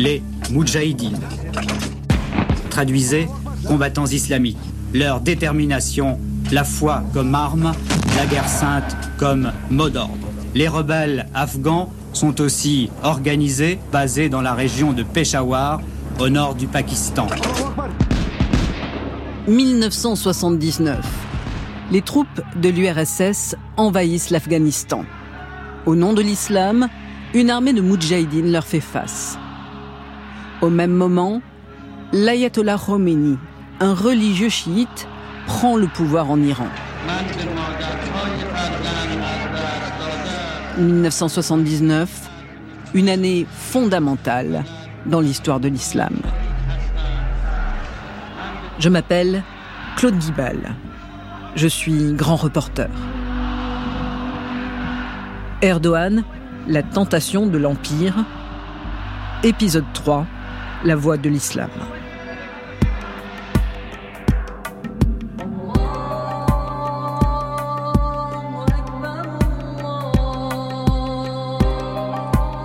les Moudjahidines. Traduisez, combattants islamiques, leur détermination, la foi comme arme, la guerre sainte comme mot d'ordre. Les rebelles afghans sont aussi organisés, basés dans la région de Peshawar, au nord du Pakistan. 1979. Les troupes de l'URSS envahissent l'Afghanistan. Au nom de l'islam, une armée de Moudjahidines leur fait face. Au même moment, l'ayatollah Khomeini, un religieux chiite, prend le pouvoir en Iran. 1979, une année fondamentale dans l'histoire de l'islam. Je m'appelle Claude Guibal. Je suis grand reporter. Erdogan, la tentation de l'Empire. Épisode 3, la voie de l'islam.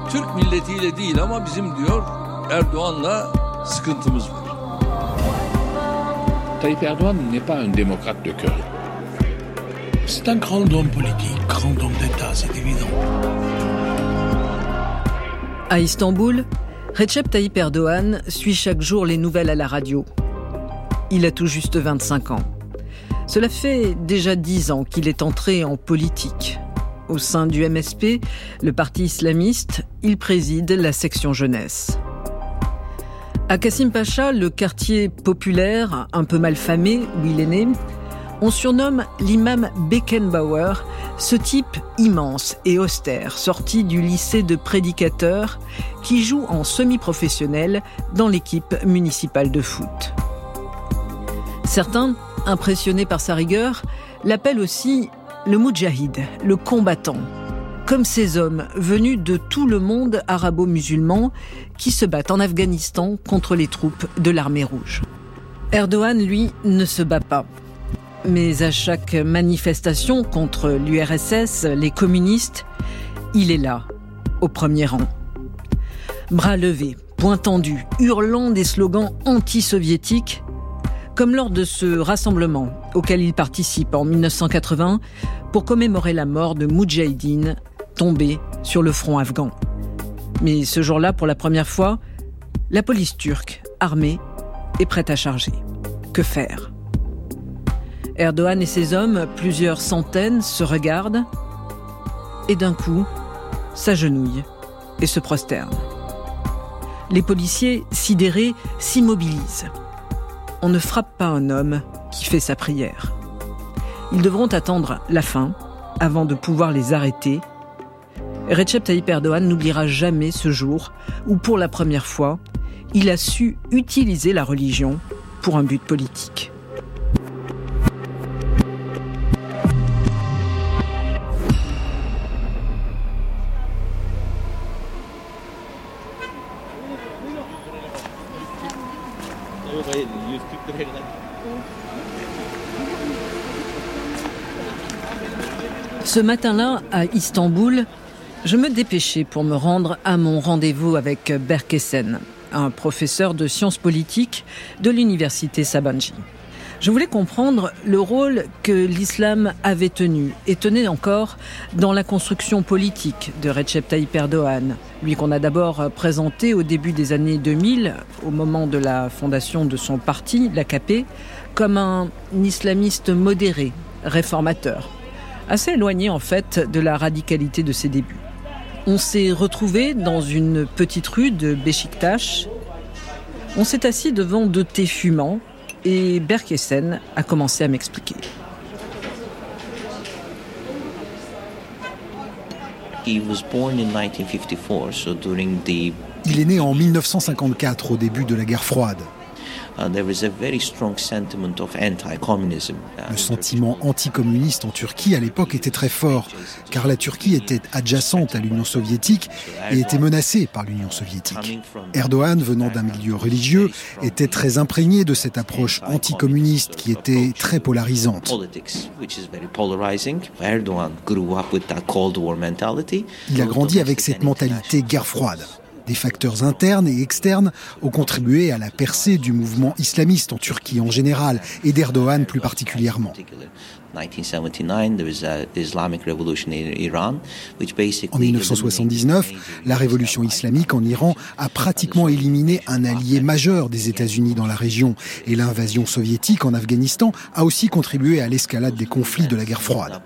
Türk milletiyle değil ama bizim diyor Erdoğan'la sıkıntımız var. Tayyip Erdogan n'est pas un démocrate de cœur. C'est un grand homme politique, grand homme d'État, c'est évident. À Istanbul, Recep Tayyip Erdogan suit chaque jour les nouvelles à la radio. Il a tout juste 25 ans. Cela fait déjà 10 ans qu'il est entré en politique. Au sein du MSP, le parti islamiste, il préside la section jeunesse. À Kassim Pacha, le quartier populaire, un peu mal famé où il est né, on surnomme l'imam Beckenbauer, ce type immense et austère, sorti du lycée de prédicateurs, qui joue en semi-professionnel dans l'équipe municipale de foot. Certains, impressionnés par sa rigueur, l'appellent aussi le Moudjahid, le combattant, comme ces hommes venus de tout le monde arabo-musulman qui se battent en Afghanistan contre les troupes de l'armée rouge. Erdogan, lui, ne se bat pas. Mais à chaque manifestation contre l'URSS, les communistes, il est là, au premier rang. Bras levés, poings tendus, hurlant des slogans anti-soviétiques, comme lors de ce rassemblement auquel il participe en 1980 pour commémorer la mort de Moudjahidine tombé sur le front afghan. Mais ce jour-là, pour la première fois, la police turque, armée, est prête à charger. Que faire? Erdogan et ses hommes, plusieurs centaines, se regardent et d'un coup, s'agenouillent et se prosternent. Les policiers, sidérés, s'immobilisent. On ne frappe pas un homme qui fait sa prière. Ils devront attendre la fin avant de pouvoir les arrêter. Recep Tayyip Erdogan n'oubliera jamais ce jour où, pour la première fois, il a su utiliser la religion pour un but politique. Ce matin-là, à Istanbul, je me dépêchais pour me rendre à mon rendez-vous avec Berkesen, un professeur de sciences politiques de l'université Sabanji. Je voulais comprendre le rôle que l'islam avait tenu et tenait encore dans la construction politique de Recep Tayyip Erdogan, lui qu'on a d'abord présenté au début des années 2000, au moment de la fondation de son parti, l'AKP, comme un islamiste modéré, réformateur, assez éloigné en fait de la radicalité de ses débuts. On s'est retrouvé dans une petite rue de Beşiktaş. On s'est assis devant deux thés fumants et Berkesen a commencé à m'expliquer. He was born in 1954, so during the Il est né en 1954, au début de la guerre froide. Le sentiment anticommuniste en Turquie à l'époque était très fort, car la Turquie était adjacente à l'Union soviétique et était menacée par l'Union soviétique. Erdogan, venant d'un milieu religieux, était très imprégné de cette approche anticommuniste qui était très polarisante. politics, which is very polarizing. Erdogan grew up with that Cold War mentality. Il a grandi avec cette mentalité guerre froide. Des facteurs internes et externes ont contribué à la percée du mouvement islamiste en Turquie en général et d'Erdogan plus particulièrement. En 1979, la révolution islamique en Iran a pratiquement éliminé un allié majeur des États-Unis dans la région et l'invasion soviétique en Afghanistan a aussi contribué à l'escalade des conflits de la guerre froide.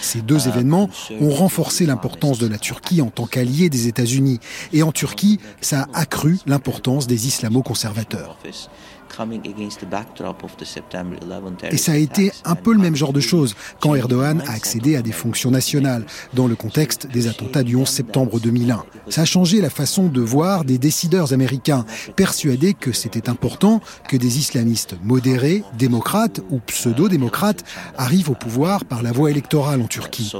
Ces deux uh, événements ont renforcé l'importance de la Turquie en tant qu'allié des États-Unis. Et en Turquie, ça a accru l'importance des islamo-conservateurs. Et ça a été un peu le même genre de chose quand Erdogan a accédé à des fonctions nationales dans le contexte des attentats du 11 septembre 2001. Ça a changé la façon de voir des décideurs américains, persuadés que c'était important que des islamistes modérés, démocrates ou pseudo-démocrates arrivent au pouvoir par la voie électorale en Turquie,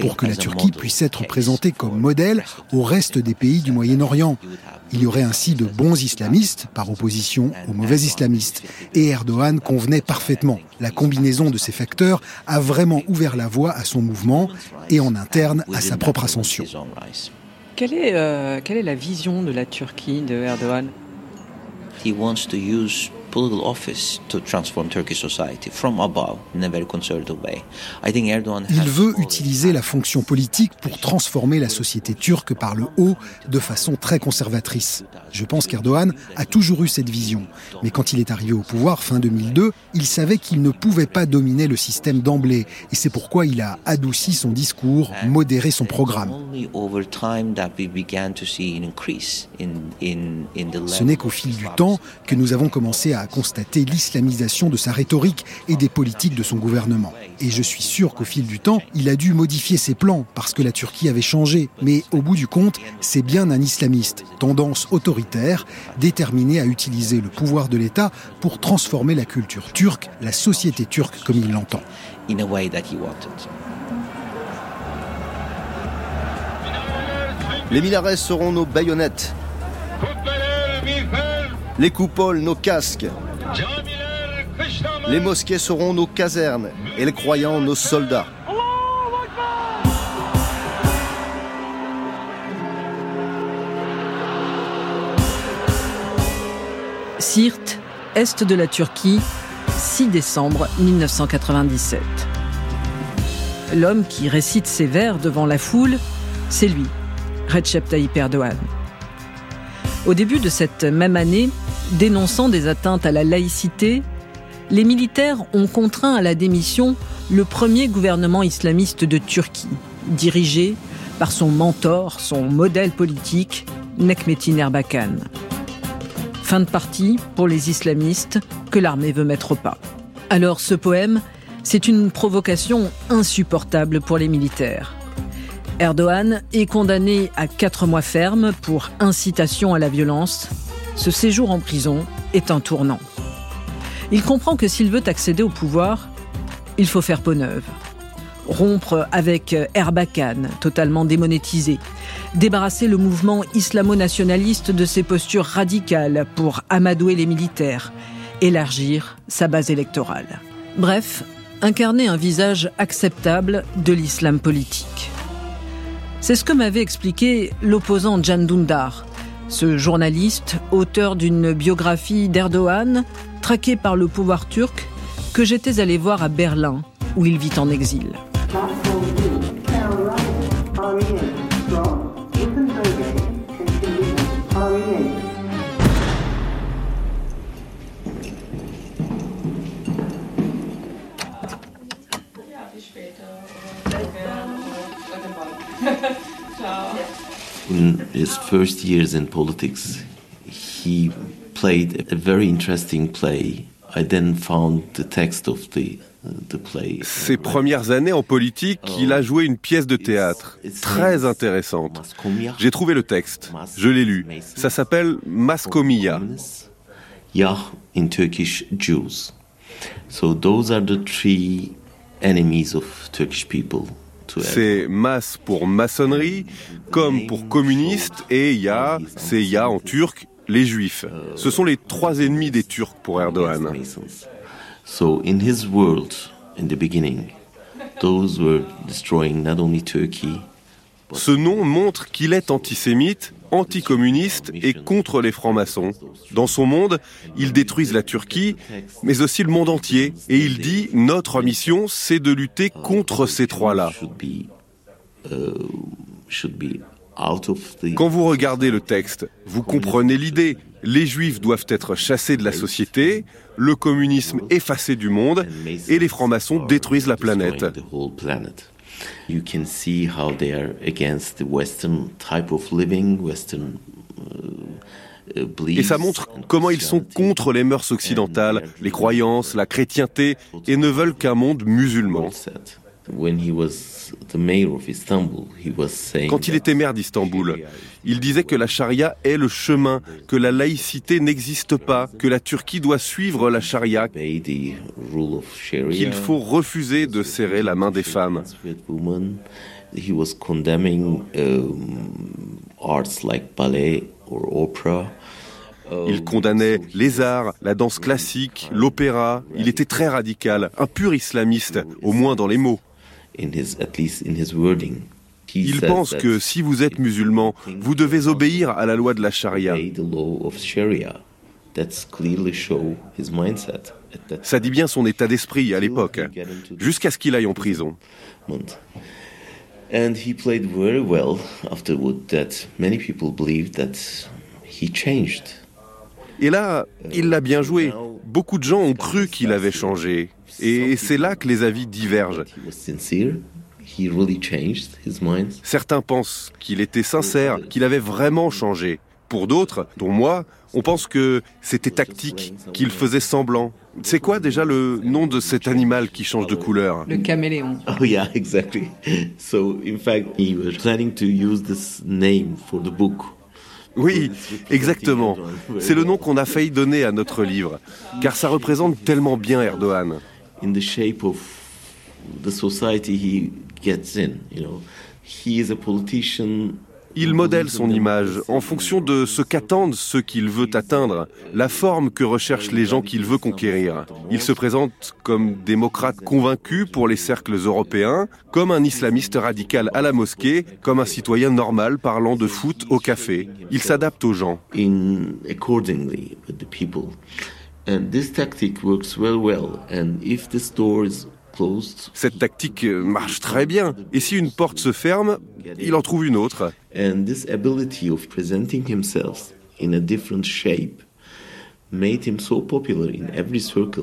pour que la Turquie puisse être présentée comme modèle au reste des pays du Moyen-Orient. Il y aurait ainsi de bons islamistes par opposition aux mauvais islamistes. Et Erdogan convenait parfaitement. La combinaison de ces facteurs a vraiment ouvert la voie à son mouvement et en interne à sa propre ascension. Quelle est, euh, quelle est la vision de la Turquie de Erdogan? Political office to transform Turkish society from above in a very conservative way. I think Erdogan Il veut utiliser la fonction politique pour transformer la société turque par le haut de façon très conservatrice. Je pense qu'Erdogan a toujours eu cette vision. Mais quand il est arrivé au pouvoir fin 2002, il savait qu'il ne pouvait pas dominer le système d'emblée. Et c'est pourquoi il a adouci son discours, modéré son programme. Ce n'est qu'au fil du temps que nous avons commencé à constater l'islamisation de sa rhétorique et des politiques de son gouvernement. Et je suis sûr qu'au fil du temps, il a dû modifier ses plans parce que la Turquie avait changé. Mais au bout du compte, c'est bien un islamiste, tendance autoritaire, déterminé à utiliser le pouvoir de l'État pour transformer la culture turque, la société turque comme il l'entend. Les minarets seront nos baïonnettes. Les coupoles, nos casques. Les mosquées seront nos casernes et les croyants nos soldats. Sirte, est de la Turquie, 6 décembre 1997. L'homme qui récite ses vers devant la foule, c'est lui, Recep Tayyip Erdogan. Au début de cette même année, dénonçant des atteintes à la laïcité, les militaires ont contraint à la démission le premier gouvernement islamiste de Turquie, dirigé par son mentor, son modèle politique, Nekmetin Erbakan. Fin de partie pour les islamistes que l'armée veut mettre au pas. Alors ce poème, c'est une provocation insupportable pour les militaires. Erdogan est condamné à quatre mois ferme pour incitation à la violence. Ce séjour en prison est un tournant. Il comprend que s'il veut accéder au pouvoir, il faut faire peau neuve. Rompre avec Erbakan, totalement démonétisé. Débarrasser le mouvement islamo-nationaliste de ses postures radicales pour amadouer les militaires. Élargir sa base électorale. Bref, incarner un visage acceptable de l'islam politique. C'est ce que m'avait expliqué l'opposant Can Dundar, ce journaliste, auteur d'une biographie d'Erdogan, traqué par le pouvoir turc, que j'étais allé voir à Berlin, où il vit en exil. In his first years in politics, he played a very interesting play. I then found the text of the Ses premières années en politique, il a joué une pièce de théâtre très intéressante. J'ai trouvé le texte, je l'ai lu. Ça s'appelle Maskomia. Yah in Turkish Jews. So those are the three enemies of Turkish people. C'est mas pour maçonnerie, comme pour communiste, et ya, c'est ya en turc, les juifs. Ce sont les trois ennemis des Turcs pour Erdogan. So in his world, in the beginning. Those were destroying not only Turkey, ce nom montre qu'il est antisémite, anticommuniste et contre les francs-maçons. Dans son monde, ils détruisent la Turquie, mais aussi le monde entier. Et il dit, notre mission, c'est de lutter contre ces trois-là. Quand vous regardez le texte, vous comprenez l'idée. Les juifs doivent être chassés de la société, le communisme effacé du monde, et les francs-maçons détruisent la planète. You can see how they are against the Western type of living, Western uh, et ça montre comment ils sont contre les mœurs occidentales, les croyances, la chrétienté, et ne veulent qu'un monde musulman. Quand il était maire d'Istanbul, il disait que la charia est le chemin, que la laïcité n'existe pas, que la Turquie doit suivre la charia, qu'il faut refuser de serrer la main des femmes. Il condamnait les arts, la danse classique, l'opéra. Il était très radical, un pur islamiste, au moins dans les mots. Il pense que si vous êtes musulman, vous devez obéir à la loi de la charia. Ça dit bien son état d'esprit à l'époque, jusqu'à ce qu'il aille en prison. And he played very well afterward that many people believe that he changed. Et là, il l'a bien joué. Beaucoup de gens ont cru qu'il avait changé. Et c'est là que les avis divergent. Certains pensent qu'il était sincère, qu'il avait vraiment changé. Pour d'autres, dont moi, on pense que c'était tactique, qu'il faisait semblant. C'est quoi déjà le nom de cet animal qui change de couleur? Le caméléon. Oh yeah, exactly. So in fact, he was planning to use this name for the book. Oui, exactement. C'est le nom qu'on a failli donner à notre livre, car ça représente tellement bien Erdogan. In the shape of the society he gets in, you know. He is a politician il modèle son image en fonction de ce qu'attendent ceux qu'il veut atteindre, la forme que recherchent les gens qu'il veut conquérir. Il se présente comme démocrate convaincu pour les cercles européens, comme un islamiste radical à la mosquée, comme un citoyen normal parlant de foot au café. Il s'adapte aux gens. And this tactic works well well. And if the cette tactique marche très bien. Et si une porte se ferme, il en trouve une autre. And this ability of presenting himself in a different shape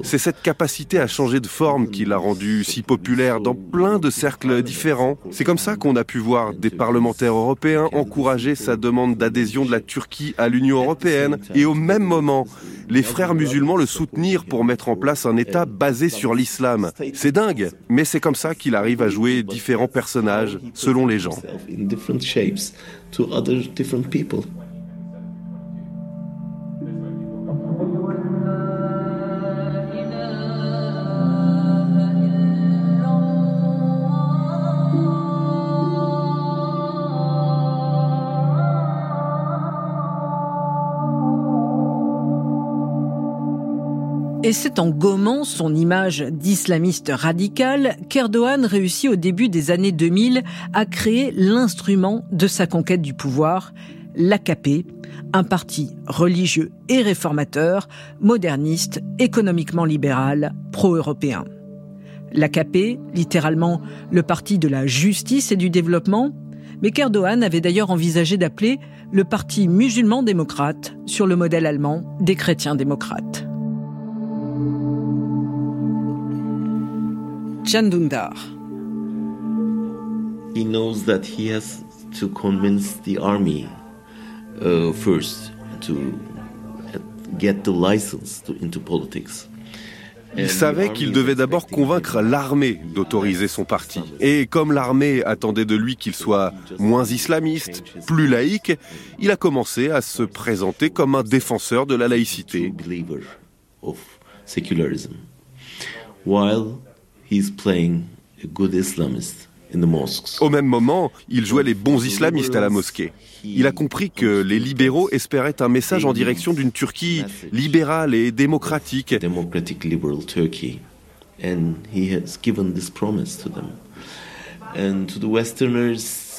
c'est cette capacité à changer de forme qui l'a rendu si populaire dans plein de cercles différents. C'est comme ça qu'on a pu voir des parlementaires européens encourager sa demande d'adhésion de la Turquie à l'Union européenne et au même moment, les frères musulmans le soutenir pour mettre en place un État basé sur l'islam. C'est dingue, mais c'est comme ça qu'il arrive à jouer différents personnages selon les gens. Et c'est en gommant son image d'islamiste radical qu'Erdogan réussit au début des années 2000 à créer l'instrument de sa conquête du pouvoir, l'AKP, un parti religieux et réformateur, moderniste, économiquement libéral, pro-européen. L'AKP, littéralement le parti de la justice et du développement, mais qu'Erdogan avait d'ailleurs envisagé d'appeler le parti musulman démocrate sur le modèle allemand des chrétiens démocrates. Dündar. He knows that he has to convince the army uh, first to get the license to, into politics. Il savait qu'il devait d'abord convaincre l'armée d'autoriser son parti. Et comme l'armée attendait de lui qu'il soit moins islamiste, plus laïque, il a commencé à se présenter comme un défenseur de la laïcité. While au même moment, il jouait les bons islamistes à la mosquée. Il a compris que les libéraux espéraient un message en direction d'une Turquie libérale et démocratique.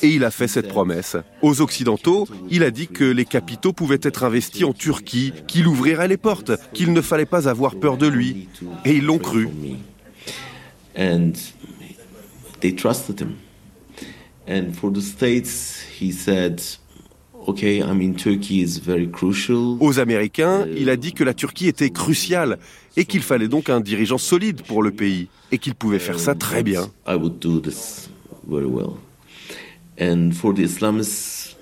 Et il a fait cette promesse. Aux Occidentaux, il a dit que les capitaux pouvaient être investis en Turquie, qu'il ouvrirait les portes, qu'il ne fallait pas avoir peur de lui. Et ils l'ont cru. And they trusted him. And for the States, he said, Okay, I mean, Turkey is very crucial. Aux Américains, il a dit que la Turquie était cruciale et qu'il fallait donc un dirigeant solide pour le pays et qu'il pouvait faire ça très bien. I would do this very well. And for the Islamist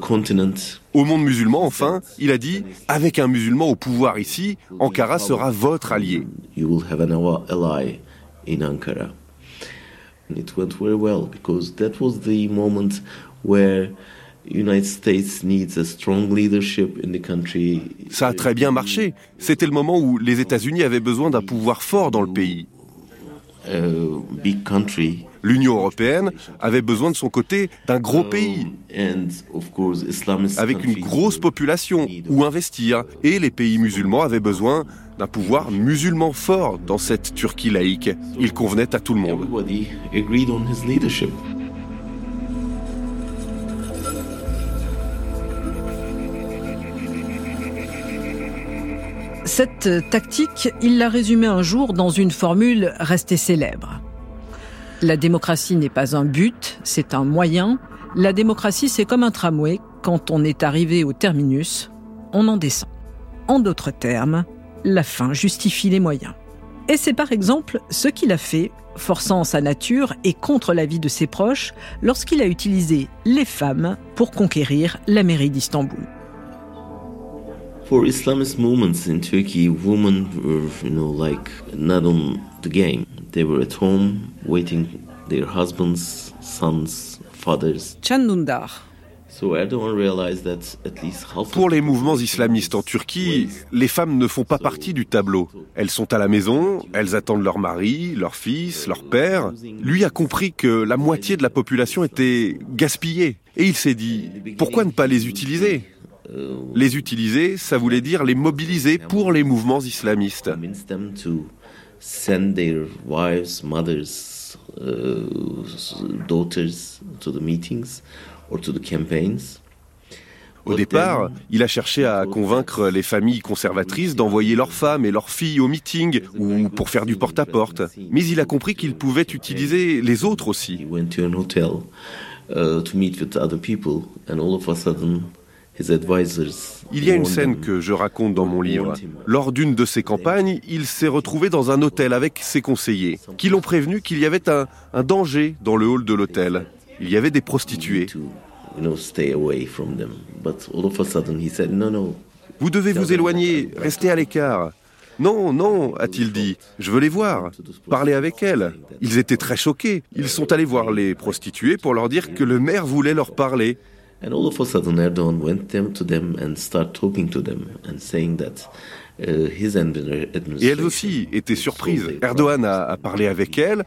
continent, Au monde musulman, enfin, il a dit avec un musulman au pouvoir ici, Ankara sera votre allié. In Ankara. And it went very well because that was the moment where United States needs a strong leadership in the country. Ça a très bien marché. C'était le moment où les États-Unis avaient besoin d'un pouvoir fort dans le pays. L'Union européenne avait besoin de son côté d'un gros pays, avec une grosse population, où investir. Et les pays musulmans avaient besoin d'un pouvoir musulman fort dans cette Turquie laïque. Il convenait à tout le monde. Cette tactique, il l'a résumée un jour dans une formule restée célèbre. La démocratie n'est pas un but, c'est un moyen. La démocratie, c'est comme un tramway. Quand on est arrivé au terminus, on en descend. En d'autres termes, la fin justifie les moyens. Et c'est par exemple ce qu'il a fait, forçant sa nature et contre l'avis de ses proches, lorsqu'il a utilisé les femmes pour conquérir la mairie d'Istanbul. For Islamist movements in Turkey, women were, you know, like not on the game. They were at home waiting their husbands, sons, fathers. Chandundar. So Erdogan realized that at least half of Pour les mouvements islamistes en Turquie, les femmes ne font pas partie du tableau. Elles sont à la maison, elles attendent leur mari, leur fils, leur père. Lui a compris que la moitié de la population était gaspillée. Et il s'est dit, pourquoi ne pas les utiliser? Les utiliser, ça voulait dire les mobiliser pour les mouvements islamistes. Convince them to send their wives, mothers, daughters to the meetings or to the campaigns. Au départ, il a cherché à convaincre les familles conservatrices d'envoyer leurs femmes et leurs filles au meeting ou pour faire du porte-à-porte. Mais il a compris qu'il pouvait utiliser les autres aussi. Il y a une scène que je raconte dans mon livre. Lors d'une de ses campagnes, il s'est retrouvé dans un hôtel avec ses conseillers, qui l'ont prévenu qu'il y avait un, un danger dans le hall de l'hôtel. Il y avait des prostituées. Vous devez vous éloigner, restez à l'écart. Non, non, a-t-il dit, je veux les voir, parler avec elles. Ils étaient très choqués. Ils sont allés voir les prostituées pour leur dire que le maire voulait leur parler. And all of a sudden Erdogan went them to them and started talking to them and saying that his admi- administration Et elles aussi étaient surprises. Erdogan a, a parlé avec elles.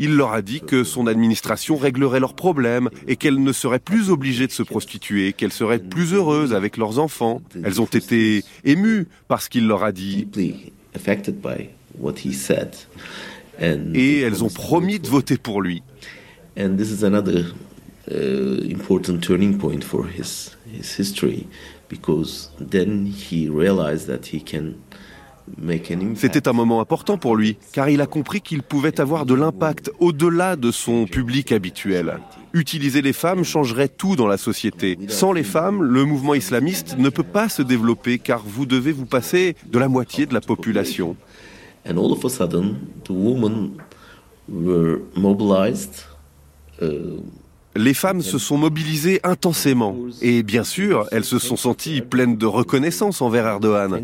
Il leur a dit que son administration réglerait leurs problèmes et qu'elles ne seraient plus obligées de se prostituer, qu'elles seraient plus heureuses avec leurs enfants. Elles ont été émues par ce qu'il leur a dit deeply affected by what he said and et elles ont promis de voter pour lui. and this is another important turning point for his his history because then he realized that he can C'était un moment important pour lui, car il a compris qu'il pouvait avoir de l'impact au-delà de son public habituel. Utiliser les femmes changerait tout dans la société. Sans les femmes, le mouvement islamiste ne peut pas se développer, car vous devez vous passer de la moitié de la population. And all of a sudden, the women were mobilized. Uh, Les femmes se sont mobilisées intensément, et bien sûr, elles se sont senties pleines de reconnaissance envers Erdogan.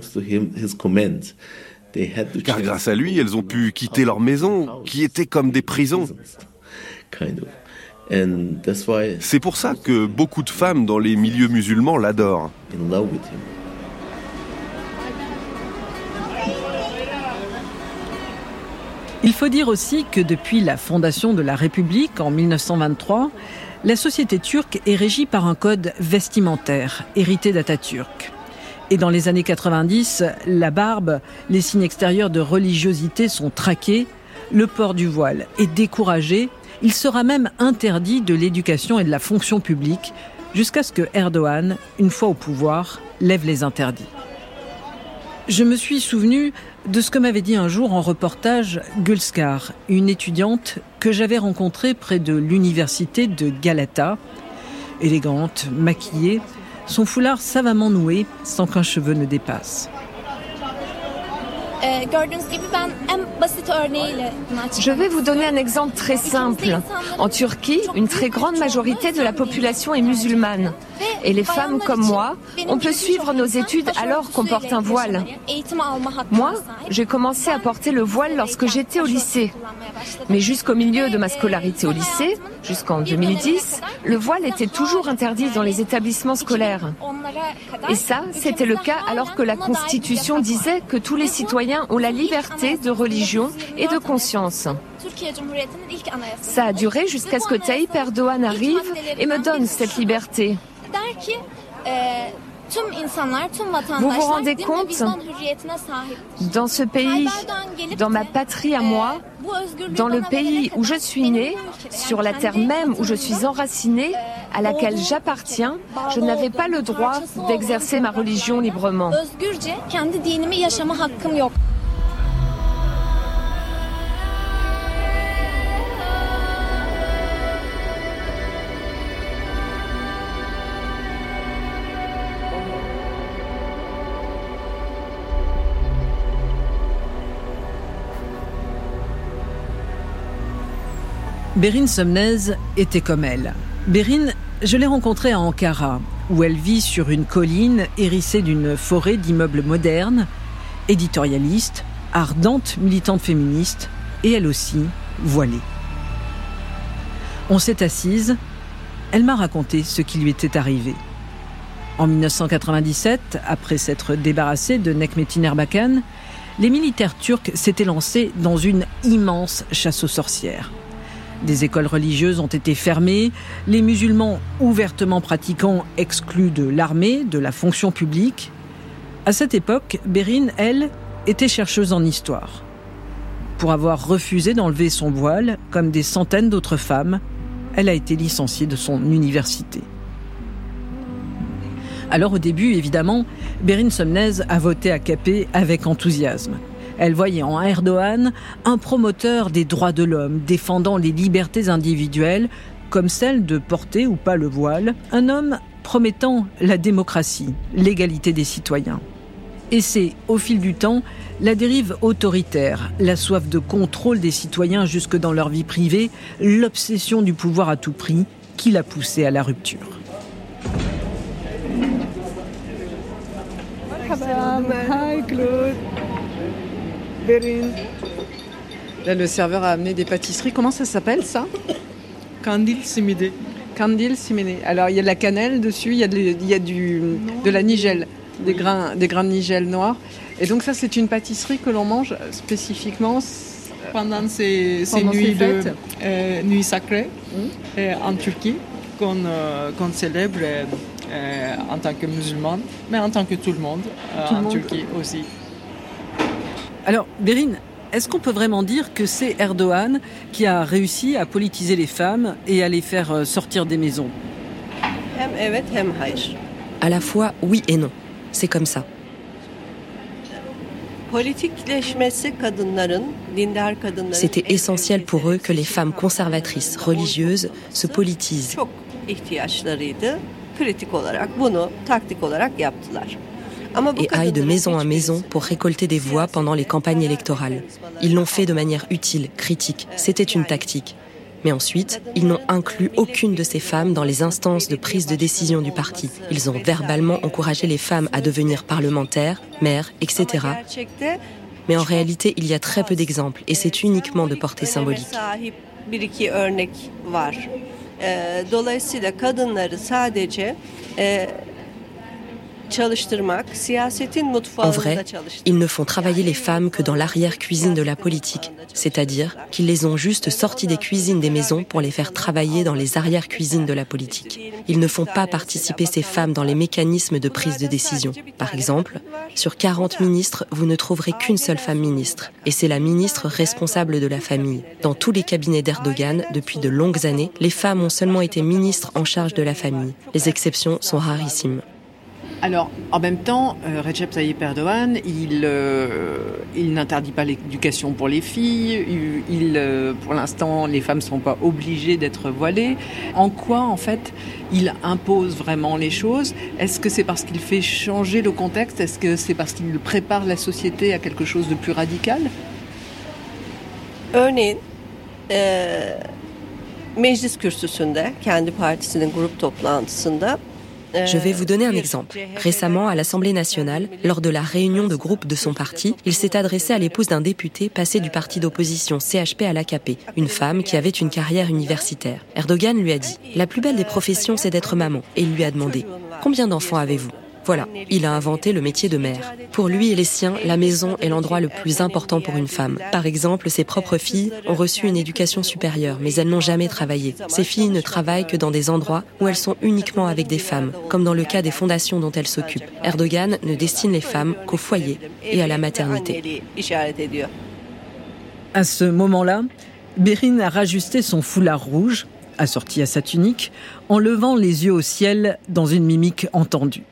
Car grâce à lui, elles ont pu quitter leur maison, qui était comme des prisons. C'est pour ça que beaucoup de femmes dans les milieux musulmans l'adorent. Il faut dire aussi que depuis la fondation de la République en 1923, la société turque est régie par un code vestimentaire hérité d'Atatürk. Et dans les années 90, la barbe, les signes extérieurs de religiosité sont traqués, le port du voile est découragé, il sera même interdit de l'éducation et de la fonction publique jusqu'à ce que Erdogan, une fois au pouvoir, lève les interdits. Je me suis souvenu de ce que m'avait dit un jour en reportage Gulskar, une étudiante que j'avais rencontrée près de l'université de Galata, élégante, maquillée, son foulard savamment noué sans qu'un cheveu ne dépasse. Je vais vous donner un exemple très simple. En Turquie, une très grande majorité de la population est musulmane. Et les femmes comme moi, on peut suivre nos études alors qu'on porte un voile. Moi, j'ai commencé à porter le voile lorsque j'étais au lycée. Mais jusqu'au milieu de ma scolarité au lycée, jusqu'en 2010, le voile était toujours interdit dans les établissements scolaires. Et ça, c'était le cas alors que la Constitution disait que tous les citoyens ont la liberté de religion et de conscience. Ça a duré jusqu'à ce que Tayyip Erdogan arrive et me donne cette liberté. Vous vous rendez compte Dans ce pays, dans ma patrie à moi, dans le pays où je suis né, sur la terre même où je suis enraciné, à laquelle j'appartiens, je n'avais pas le droit d'exercer ma religion librement. Bérine Somnez était comme elle. Bérine, je l'ai rencontrée à Ankara, où elle vit sur une colline hérissée d'une forêt d'immeubles modernes, éditorialiste, ardente militante féministe, et elle aussi voilée. On s'est assise, elle m'a raconté ce qui lui était arrivé. En 1997, après s'être débarrassée de Nekmetin Erbakan, les militaires turcs s'étaient lancés dans une immense chasse aux sorcières. Des écoles religieuses ont été fermées, les musulmans ouvertement pratiquants exclus de l'armée, de la fonction publique. À cette époque, Bérine, elle, était chercheuse en histoire. Pour avoir refusé d'enlever son voile, comme des centaines d'autres femmes, elle a été licenciée de son université. Alors au début, évidemment, Bérine Somnez a voté à Capet avec enthousiasme. Elle voyait en Erdogan un promoteur des droits de l'homme, défendant les libertés individuelles, comme celle de porter ou pas le voile, un homme promettant la démocratie, l'égalité des citoyens. Et c'est, au fil du temps, la dérive autoritaire, la soif de contrôle des citoyens jusque dans leur vie privée, l'obsession du pouvoir à tout prix qui l'a poussé à la rupture. Hi Claude. Là, le serveur a amené des pâtisseries. Comment ça s'appelle ça? Candil simidé. Candil simidé. Alors, il y a de la cannelle dessus, il y a de, il y a du, de la nigelle, des grains, des grains de nigelle noirs. Et donc, ça, c'est une pâtisserie que l'on mange spécifiquement pendant ces, ces nuits, de, euh, nuits sacrées hum. euh, en Turquie qu'on euh, célèbre euh, en tant que musulman, mais en tant que tout le monde en Turquie aussi. Alors, Bérine, est-ce qu'on peut vraiment dire que c'est Erdogan qui a réussi à politiser les femmes et à les faire euh, sortir des maisons? À la fois, oui et non. C'est comme ça. C'était essentiel pour eux que les femmes conservatrices, religieuses, se politisent et aillent de maison à maison pour récolter des voix pendant les campagnes électorales. Ils l'ont fait de manière utile, critique. C'était une tactique. Mais ensuite, ils n'ont inclus aucune de ces femmes dans les instances de prise de décision du parti. Ils ont verbalement encouragé les femmes à devenir parlementaires, maires, etc. Mais en réalité, il y a très peu d'exemples et c'est uniquement de portée symbolique. En vrai, ils ne font travailler les femmes que dans l'arrière-cuisine de la politique, c'est-à-dire qu'ils les ont juste sorties des cuisines des maisons pour les faire travailler dans les arrière-cuisines de la politique. Ils ne font pas participer ces femmes dans les mécanismes de prise de décision. Par exemple, sur 40 ministres, vous ne trouverez qu'une seule femme ministre, et c'est la ministre responsable de la famille. Dans tous les cabinets d'Erdogan, depuis de longues années, les femmes ont seulement été ministres en charge de la famille. Les exceptions sont rarissimes. Alors, en même temps, euh, Recep Tayyip Erdogan, il, euh, il n'interdit pas l'éducation pour les filles. Il, euh, pour l'instant, les femmes ne sont pas obligées d'être voilées. En quoi, en fait, il impose vraiment les choses? Est-ce que c'est parce qu'il fait changer le contexte? Est-ce que c'est parce qu'il prépare la société à quelque chose de plus radical? Örneğin, e, meclis kürsüsünde, kendi partisinin grup toplantısında je vais vous donner un exemple. Récemment, à l'Assemblée nationale, lors de la réunion de groupe de son parti, il s'est adressé à l'épouse d'un député passé du parti d'opposition CHP à l'AKP, une femme qui avait une carrière universitaire. Erdogan lui a dit La plus belle des professions, c'est d'être maman. Et il lui a demandé Combien d'enfants avez-vous? Voilà, il a inventé le métier de mère. Pour lui et les siens, la maison est l'endroit le plus important pour une femme. Par exemple, ses propres filles ont reçu une éducation supérieure, mais elles n'ont jamais travaillé. Ces filles ne travaillent que dans des endroits où elles sont uniquement avec des femmes, comme dans le cas des fondations dont elles s'occupent. Erdogan ne destine les femmes qu'au foyer et à la maternité. À ce moment-là, Berin a rajusté son foulard rouge, assorti à sa tunique, en levant les yeux au ciel dans une mimique entendue.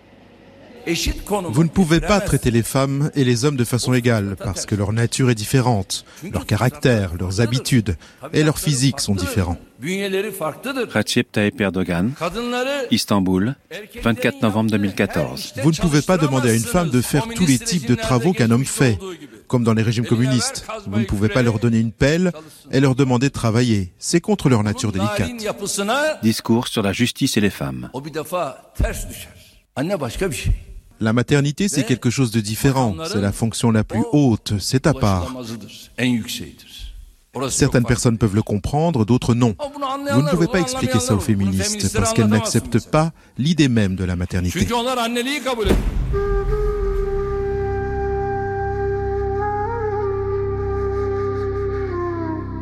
Vous ne pouvez pas traiter les femmes et les hommes de façon égale parce que leur nature est différente, leur caractère, leurs habitudes et leur physique sont différents. Recep Tayyip Erdogan, Istanbul, 24 novembre 2014. Vous ne pouvez pas demander à une femme de faire tous les types de travaux qu'un homme fait, comme dans les régimes communistes. Vous ne pouvez pas leur donner une pelle et leur demander de travailler. C'est contre leur nature délicate. Discours sur la justice et les femmes. La maternité, c'est quelque chose de différent. C'est la fonction la plus haute. C'est à part. Certaines personnes peuvent le comprendre, d'autres non. Vous ne pouvez pas expliquer ça aux féministes parce qu'elles n'acceptent pas l'idée même de la maternité.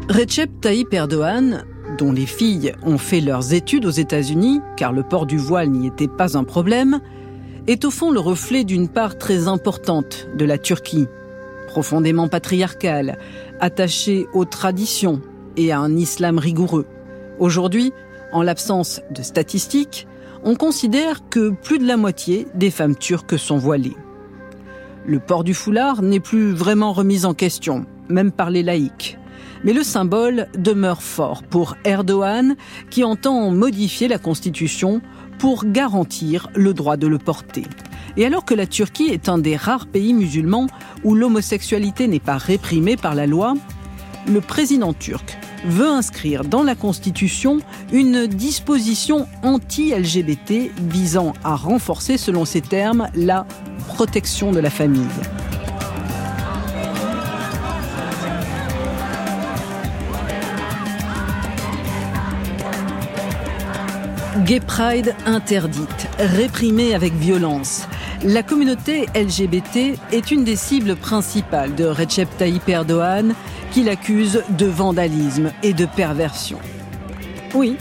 Recep Tayyip Erdogan, dont les filles ont fait leurs études aux États-Unis, car le port du voile n'y était pas un problème, est au fond le reflet d'une part très importante de la Turquie, profondément patriarcale, attachée aux traditions et à un islam rigoureux. Aujourd'hui, en l'absence de statistiques, on considère que plus de la moitié des femmes turques sont voilées. Le port du foulard n'est plus vraiment remis en question, même par les laïcs. Mais le symbole demeure fort pour Erdogan, qui entend modifier la constitution pour garantir le droit de le porter. Et alors que la Turquie est un des rares pays musulmans où l'homosexualité n'est pas réprimée par la loi, le président turc veut inscrire dans la Constitution une disposition anti-LGBT visant à renforcer, selon ses termes, la protection de la famille. Gay Pride interdite, réprimée avec violence. La communauté LGBT est une des cibles principales de Recep Tayyip Erdogan, qui l'accuse de vandalisme et de perversion. Oui,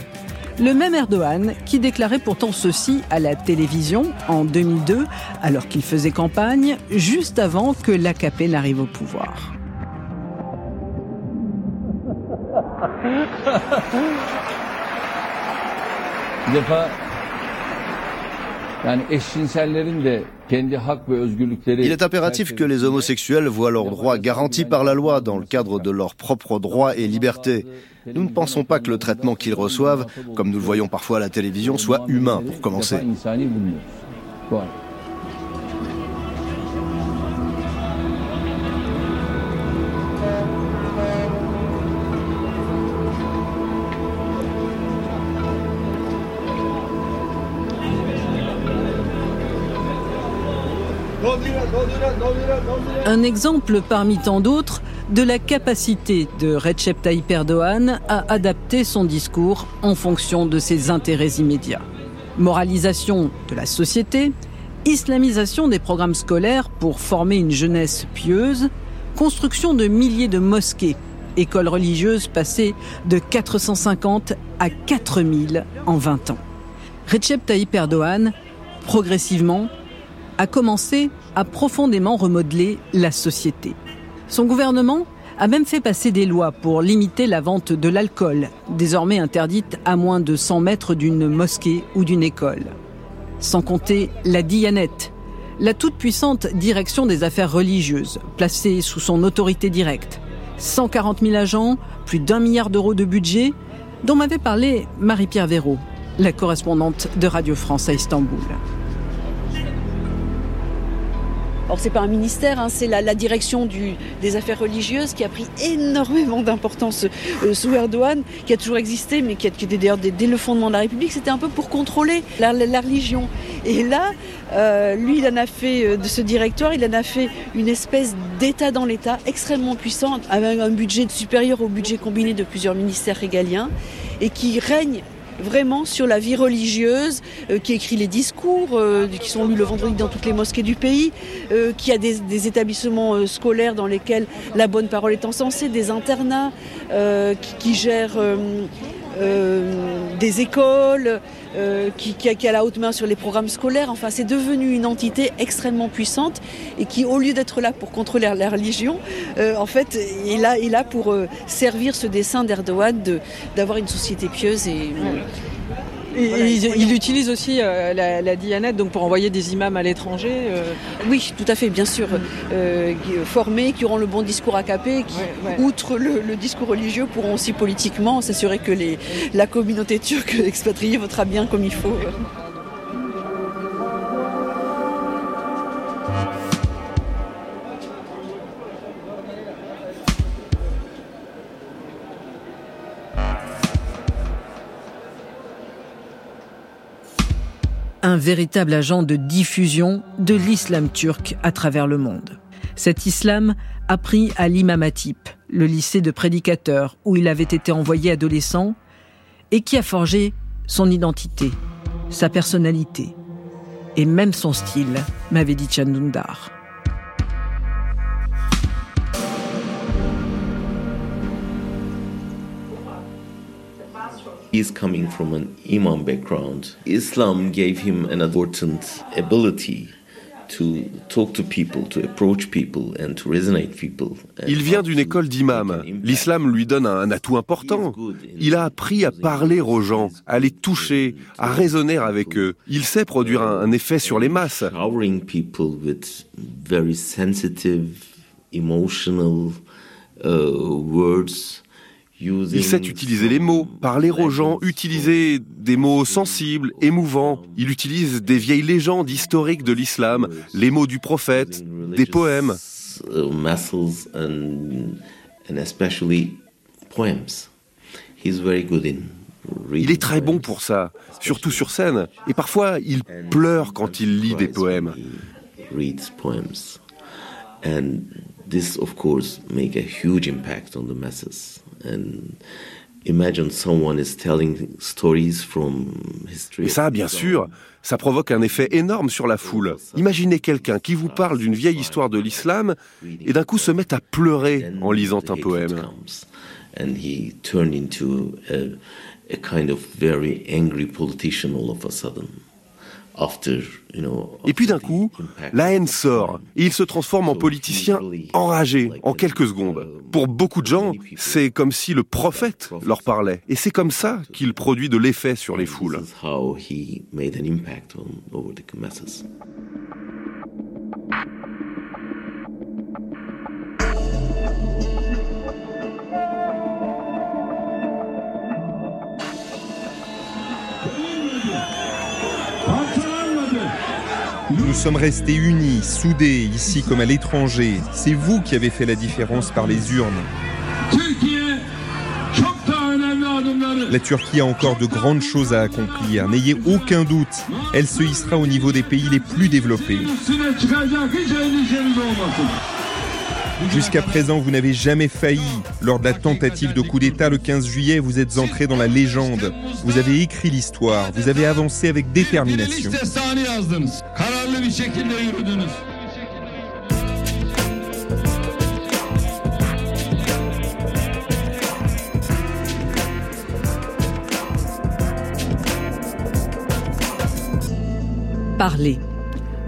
le même Erdogan qui déclarait pourtant ceci à la télévision en 2002, alors qu'il faisait campagne, juste avant que l'AKP n'arrive au pouvoir. Il est impératif que les homosexuels voient leurs droits garantis par la loi dans le cadre de leurs propres droits et libertés. Nous ne pensons pas que le traitement qu'ils reçoivent, comme nous le voyons parfois à la télévision, soit humain pour commencer. Un exemple parmi tant d'autres de la capacité de Recep Tayyip Erdogan à adapter son discours en fonction de ses intérêts immédiats. Moralisation de la société, Islamisation des programmes scolaires pour former une jeunesse pieuse, construction de milliers de mosquées, écoles religieuses passées de 450 à 4000 en 20 ans. Recep Tayyip Erdogan, progressivement, a commencé à profondément remodeler la société. Son gouvernement a même fait passer des lois pour limiter la vente de l'alcool, désormais interdite à moins de 100 mètres d'une mosquée ou d'une école. Sans compter la Diyanet, la toute-puissante direction des affaires religieuses, placée sous son autorité directe. 140 000 agents, plus d'un milliard d'euros de budget, dont m'avait parlé Marie-Pierre Véraud, la correspondante de Radio France à Istanbul. Or, c'est pas un ministère, hein, c'est la, direction des affaires religieuses qui a pris énormément d'importance euh, sous Erdogan, qui a toujours existé, mais qui, a, été d'ailleurs dès, le fondement de la République. C'était un peu pour contrôler la, religion. Et là, euh, lui, il en a fait euh, de ce directoire, il en a fait une espèce d'État dans l'État extrêmement puissant, avec un budget supérieur au budget combiné de plusieurs ministères régaliens, et qui règne vraiment sur la vie religieuse, euh, qui écrit les discours, euh, qui sont lus le vendredi dans toutes les mosquées du pays, euh, qui a des, établissements scolaires dans lesquels la bonne parole est encensée, des internats, qui, qui, gèrent des écoles, qui, qui, a, la haute main sur les programmes scolaires. Enfin, c'est devenu une entité extrêmement puissante et qui, au lieu d'être là pour contrôler la religion, en fait, est là, est là pour servir ce dessin d'Erdogan d'avoir une société pieuse et. Il, utilise aussi euh, la, la donc pour envoyer des imams à l'étranger. Euh. Oui, tout à fait, bien sûr. Euh, formés, qui auront le bon discours à caper, qui, outre le, discours religieux, pourront aussi politiquement s'assurer que les, la communauté turque expatriée votera bien comme il faut. Un véritable agent de diffusion de l'islam turc à travers le monde. Cet islam a pris à l'imam Atip, le lycée de prédicateurs où il avait été envoyé adolescent, et qui a forgé son identité, sa personnalité, et même son style, m'avait dit Chandundar. He's coming from an Imam background. Islam gave him an important ability to talk to people, to approach people and to resonate people. Il vient d'une école d'imam. L'islam lui donne un atout important. Il a appris à parler aux gens, à les toucher, à raisonner avec eux. Il sait produire un, effet sur les masses. Il sait utiliser les mots, parler aux gens, utiliser des mots sensibles, émouvants. Il utilise des vieilles légendes historiques de l'islam, les mots du prophète, des poèmes. Il est très bon pour ça, surtout sur scène. Et parfois, il pleure quand il lit des poèmes. And this, of course, make a huge impact on the masses. Et ça, bien sûr, ça provoque un effet énorme sur la foule. Imaginez quelqu'un qui vous parle d'une vieille histoire de l'islam et d'un coup se met à pleurer en lisant un poème. a kind of very angry politician all of a sudden. Et puis d'un coup, la haine sort et il se transforme en politicien enragé en quelques secondes. Pour beaucoup de gens, c'est comme si le prophète leur parlait. Et c'est comme ça qu'il produit de l'effet sur les foules. Nous sommes restés unis, soudés, ici comme à l'étranger. C'est vous qui avez fait la différence par les urnes. La Turquie a encore de grandes choses à accomplir. N'ayez aucun doute, elle se hissera au niveau des pays les plus développés. Jusqu'à présent, vous n'avez jamais failli. Lors de la tentative de coup d'État le 15 juillet, vous êtes entré dans la légende. Vous avez écrit l'histoire. Vous avez avancé avec détermination. Parler,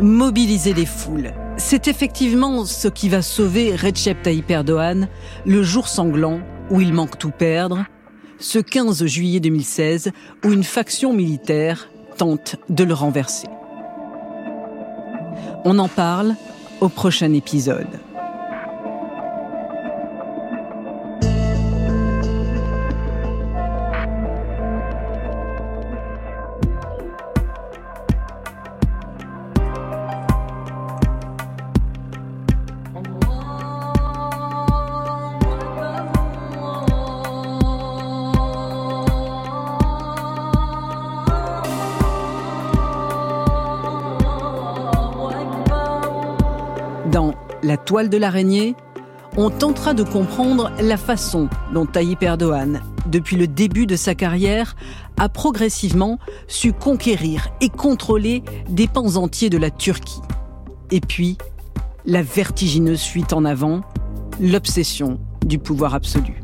mobiliser les foules, c'est effectivement ce qui va sauver Recep Tayyip Erdogan le jour sanglant où il manque tout perdre, ce 15 juillet 2016 où une faction militaire tente de le renverser. On en parle au prochain épisode. Toile de l'araignée, on tentera de comprendre la façon dont Tayyip Erdogan, depuis le début de sa carrière, a progressivement su conquérir et contrôler des pans entiers de la Turquie. Et puis, la vertigineuse fuite en avant, l'obsession du pouvoir absolu.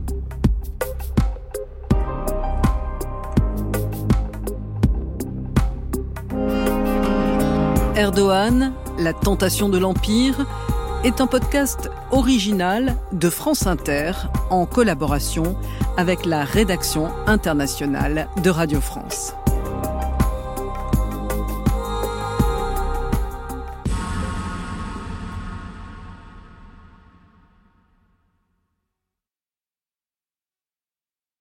Erdogan, la tentation de l'Empire, est un podcast original de France Inter en collaboration avec la rédaction internationale de Radio France.